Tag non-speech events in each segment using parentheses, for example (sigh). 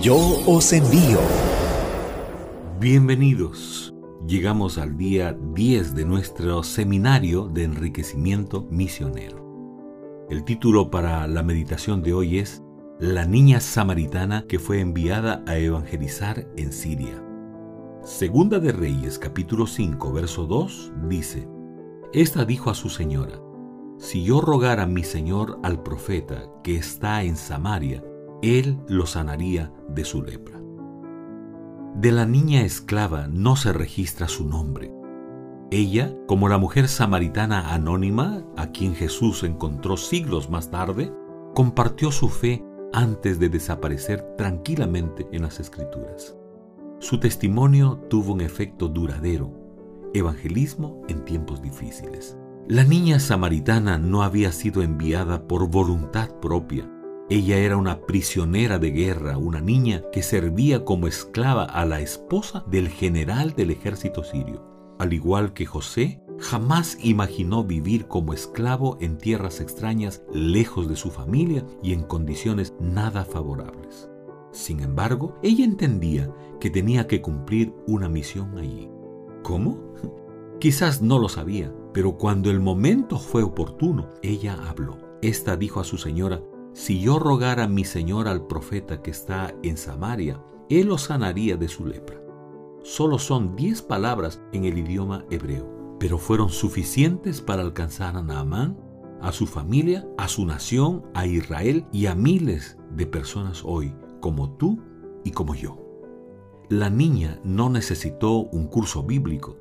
Yo os envío. Bienvenidos. Llegamos al día 10 de nuestro seminario de enriquecimiento misionero. El título para la meditación de hoy es La niña samaritana que fue enviada a evangelizar en Siria. Segunda de Reyes capítulo 5 verso 2 dice, Esta dijo a su señora, Si yo rogara a mi señor al profeta que está en Samaria, él lo sanaría de su lepra. De la niña esclava no se registra su nombre. Ella, como la mujer samaritana anónima, a quien Jesús encontró siglos más tarde, compartió su fe antes de desaparecer tranquilamente en las escrituras. Su testimonio tuvo un efecto duradero, evangelismo en tiempos difíciles. La niña samaritana no había sido enviada por voluntad propia, ella era una prisionera de guerra, una niña que servía como esclava a la esposa del general del ejército sirio. Al igual que José, jamás imaginó vivir como esclavo en tierras extrañas, lejos de su familia y en condiciones nada favorables. Sin embargo, ella entendía que tenía que cumplir una misión allí. ¿Cómo? (laughs) Quizás no lo sabía, pero cuando el momento fue oportuno, ella habló. Esta dijo a su señora, si yo rogara a mi Señor al profeta que está en Samaria, él lo sanaría de su lepra. Solo son diez palabras en el idioma hebreo, pero fueron suficientes para alcanzar a Naamán, a su familia, a su nación, a Israel y a miles de personas hoy, como tú y como yo. La niña no necesitó un curso bíblico,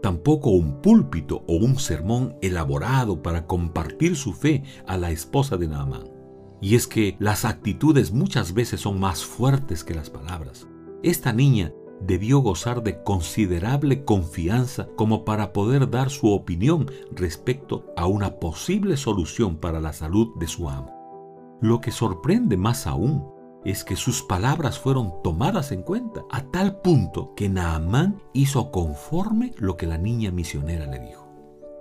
tampoco un púlpito o un sermón elaborado para compartir su fe a la esposa de Naamán. Y es que las actitudes muchas veces son más fuertes que las palabras. Esta niña debió gozar de considerable confianza como para poder dar su opinión respecto a una posible solución para la salud de su amo. Lo que sorprende más aún es que sus palabras fueron tomadas en cuenta a tal punto que Naamán hizo conforme lo que la niña misionera le dijo.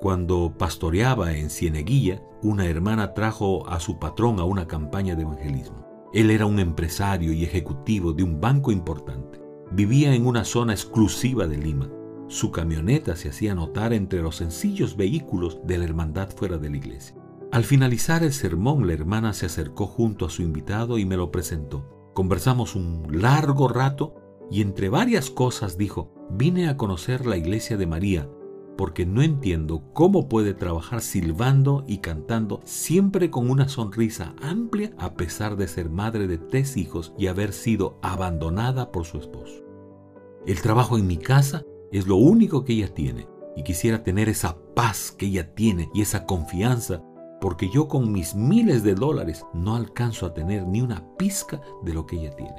Cuando pastoreaba en Cieneguilla, una hermana trajo a su patrón a una campaña de evangelismo. Él era un empresario y ejecutivo de un banco importante. Vivía en una zona exclusiva de Lima. Su camioneta se hacía notar entre los sencillos vehículos de la hermandad fuera de la iglesia. Al finalizar el sermón, la hermana se acercó junto a su invitado y me lo presentó. Conversamos un largo rato y entre varias cosas dijo, vine a conocer la iglesia de María, porque no entiendo cómo puede trabajar silbando y cantando siempre con una sonrisa amplia a pesar de ser madre de tres hijos y haber sido abandonada por su esposo. El trabajo en mi casa es lo único que ella tiene y quisiera tener esa paz que ella tiene y esa confianza porque yo con mis miles de dólares no alcanzo a tener ni una pizca de lo que ella tiene.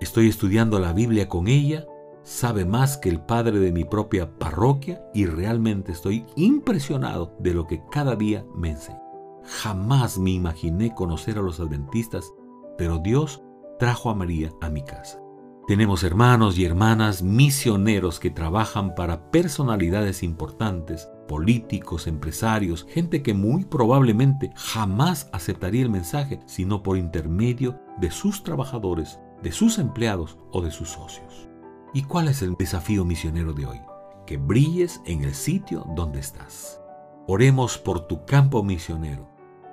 Estoy estudiando la Biblia con ella sabe más que el padre de mi propia parroquia y realmente estoy impresionado de lo que cada día me enseña. Jamás me imaginé conocer a los adventistas, pero Dios trajo a María a mi casa. Tenemos hermanos y hermanas misioneros que trabajan para personalidades importantes, políticos, empresarios, gente que muy probablemente jamás aceptaría el mensaje sino por intermedio de sus trabajadores, de sus empleados o de sus socios. ¿Y cuál es el desafío misionero de hoy? Que brilles en el sitio donde estás. Oremos por tu campo misionero.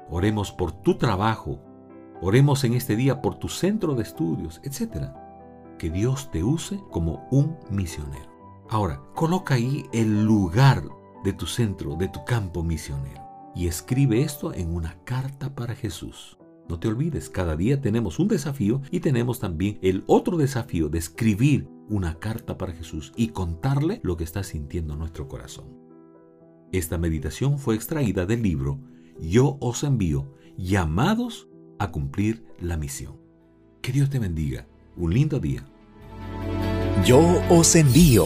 Oremos por tu trabajo. Oremos en este día por tu centro de estudios, etc. Que Dios te use como un misionero. Ahora, coloca ahí el lugar de tu centro, de tu campo misionero. Y escribe esto en una carta para Jesús. No te olvides, cada día tenemos un desafío y tenemos también el otro desafío de escribir una carta para Jesús y contarle lo que está sintiendo nuestro corazón. Esta meditación fue extraída del libro Yo os envío, llamados a cumplir la misión. Que Dios te bendiga. Un lindo día. Yo os envío.